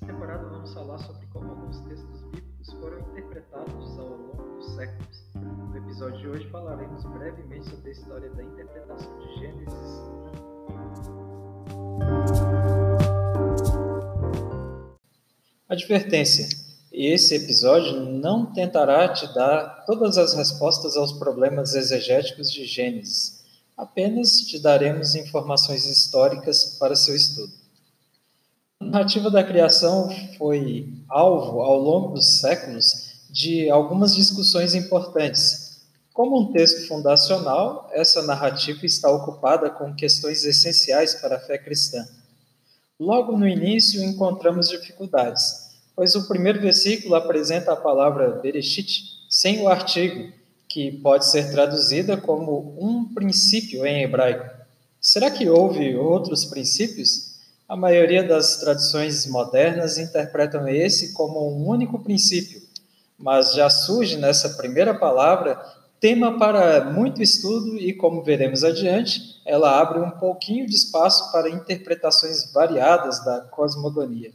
Nessa temporada vamos falar sobre como alguns textos bíblicos foram interpretados ao longo dos séculos. No episódio de hoje falaremos brevemente sobre a história da interpretação de Gênesis Advertência: esse episódio não tentará te dar todas as respostas aos problemas exegéticos de Gênesis. Apenas te daremos informações históricas para seu estudo. A narrativa da criação foi alvo, ao longo dos séculos, de algumas discussões importantes. Como um texto fundacional, essa narrativa está ocupada com questões essenciais para a fé cristã. Logo no início, encontramos dificuldades, pois o primeiro versículo apresenta a palavra Bereshit sem o artigo, que pode ser traduzida como um princípio em hebraico. Será que houve outros princípios? A maioria das tradições modernas interpretam esse como um único princípio, mas já surge nessa primeira palavra tema para muito estudo e, como veremos adiante, ela abre um pouquinho de espaço para interpretações variadas da cosmogonia.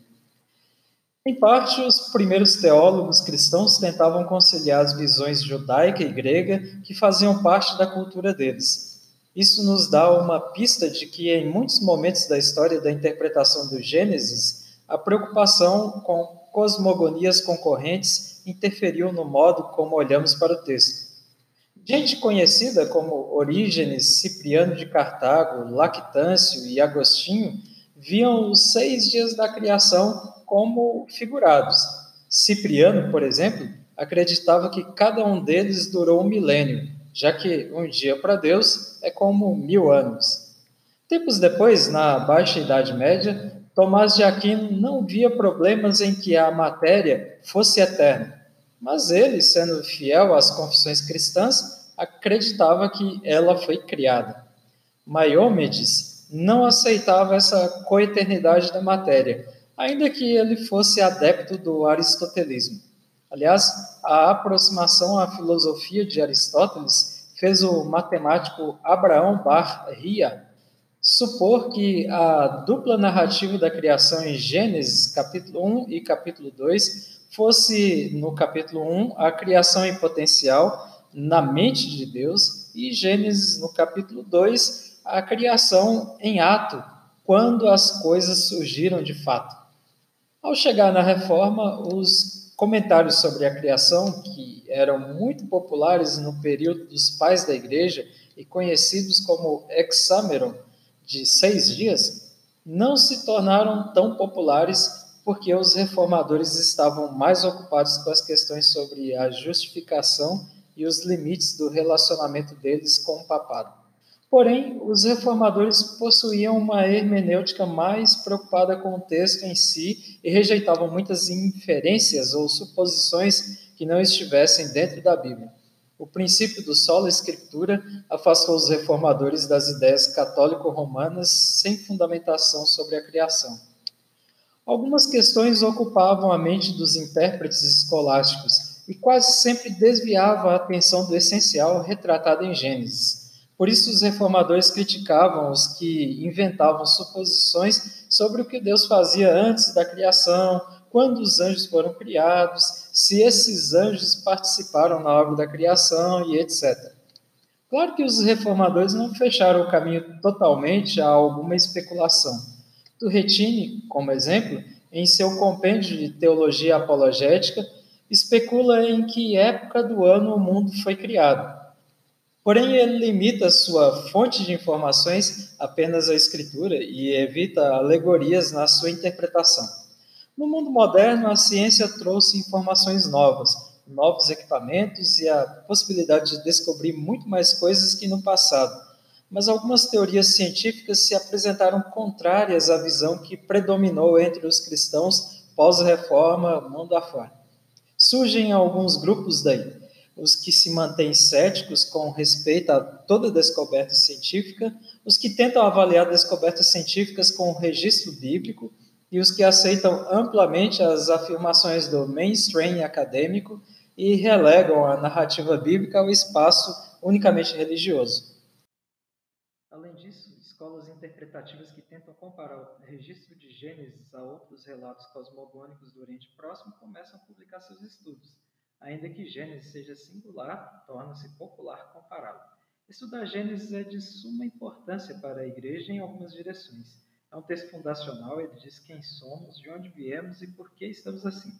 Em parte, os primeiros teólogos cristãos tentavam conciliar as visões judaica e grega que faziam parte da cultura deles. Isso nos dá uma pista de que, em muitos momentos da história da interpretação do Gênesis, a preocupação com cosmogonias concorrentes interferiu no modo como olhamos para o texto. Gente conhecida como Orígenes, Cipriano de Cartago, Lactâncio e Agostinho viam os seis dias da criação como figurados. Cipriano, por exemplo, acreditava que cada um deles durou um milênio, já que um dia para Deus é como mil anos. Tempos depois, na Baixa Idade Média, Tomás de Aquino não via problemas em que a matéria fosse eterna, mas ele, sendo fiel às confissões cristãs, acreditava que ela foi criada. Maimônides não aceitava essa coeternidade da matéria, ainda que ele fosse adepto do aristotelismo. Aliás, a aproximação à filosofia de Aristóteles fez o matemático Abraão Bar Ria supor que a dupla narrativa da criação em Gênesis, capítulo 1 e capítulo 2, fosse, no capítulo 1, a criação em potencial na mente de Deus, e Gênesis, no capítulo 2, a criação em ato, quando as coisas surgiram de fato. Ao chegar na reforma, os comentários sobre a criação, que eram muito populares no período dos pais da igreja e conhecidos como Hexameron, de seis dias, não se tornaram tão populares porque os reformadores estavam mais ocupados com as questões sobre a justificação e os limites do relacionamento deles com o papado. Porém, os reformadores possuíam uma hermenêutica mais preocupada com o texto em si e rejeitavam muitas inferências ou suposições que não estivessem dentro da Bíblia. O princípio do solo escritura afastou os reformadores das ideias católico-romanas sem fundamentação sobre a criação. Algumas questões ocupavam a mente dos intérpretes escolásticos e quase sempre desviavam a atenção do essencial retratado em Gênesis. Por isso, os reformadores criticavam os que inventavam suposições sobre o que Deus fazia antes da criação, quando os anjos foram criados, se esses anjos participaram na obra da criação e etc. Claro que os reformadores não fecharam o caminho totalmente a alguma especulação. Turretini, como exemplo, em seu compêndio de teologia apologética, especula em que época do ano o mundo foi criado Porém, ele limita sua fonte de informações apenas à escritura e evita alegorias na sua interpretação. No mundo moderno, a ciência trouxe informações novas, novos equipamentos e a possibilidade de descobrir muito mais coisas que no passado. Mas algumas teorias científicas se apresentaram contrárias à visão que predominou entre os cristãos pós-reforma mundo afora. Surgem alguns grupos daí os que se mantêm céticos com respeito a toda descoberta científica, os que tentam avaliar descobertas científicas com o registro bíblico e os que aceitam amplamente as afirmações do mainstream acadêmico e relegam a narrativa bíblica ao espaço unicamente religioso. Além disso, escolas interpretativas que tentam comparar o registro de Gênesis a outros relatos cosmogônicos do Oriente Próximo começam a publicar seus estudos ainda que Gênesis seja singular, torna-se popular compará-lo. Estudar Gênesis é de suma importância para a igreja em algumas direções. É um texto fundacional, ele diz quem somos, de onde viemos e por que estamos assim.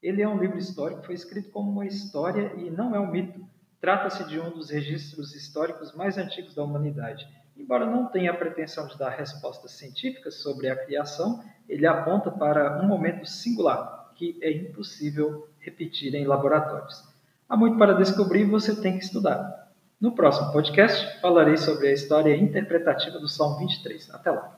Ele é um livro histórico, foi escrito como uma história e não é um mito. Trata-se de um dos registros históricos mais antigos da humanidade. Embora não tenha a pretensão de dar respostas científicas sobre a criação, ele aponta para um momento singular, que é impossível repetir em laboratórios. Há muito para descobrir e você tem que estudar. No próximo podcast, falarei sobre a história interpretativa do Salmo 23. Até lá!